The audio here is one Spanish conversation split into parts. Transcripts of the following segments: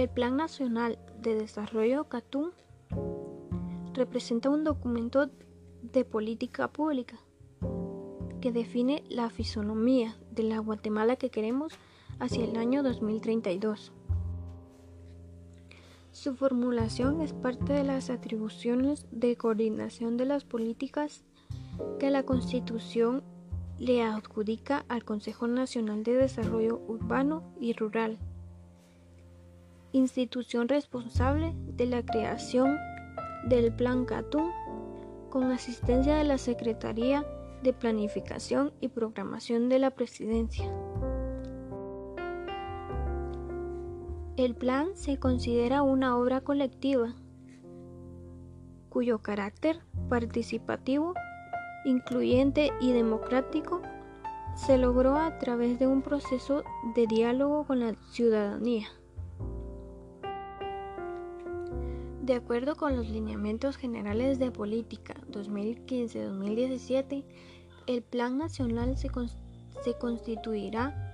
El Plan Nacional de Desarrollo CATUM representa un documento de política pública que define la fisonomía de la Guatemala que queremos hacia el año 2032. Su formulación es parte de las atribuciones de coordinación de las políticas que la Constitución le adjudica al Consejo Nacional de Desarrollo Urbano y Rural, institución responsable de la creación del Plan CATUM con asistencia de la Secretaría de Planificación y Programación de la Presidencia. El plan se considera una obra colectiva cuyo carácter participativo, incluyente y democrático se logró a través de un proceso de diálogo con la ciudadanía. De acuerdo con los lineamientos generales de política 2015-2017, el Plan Nacional se, constituirá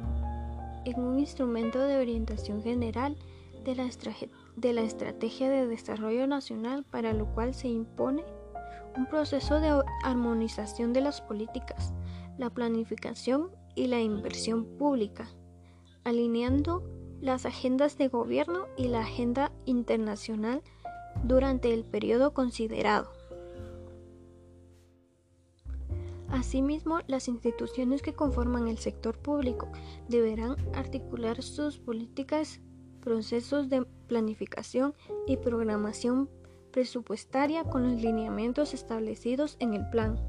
en un instrumento de orientación general de la Estrategia de Desarrollo Nacional para lo cual se impone un proceso de armonización de las políticas, la planificación y la inversión pública, alineando las agendas de gobierno y la agenda internacional durante el periodo considerado. Asimismo, las instituciones que conforman el sector público deberán articular sus políticas, procesos de planificación y programación presupuestaria con los lineamientos establecidos en el plan.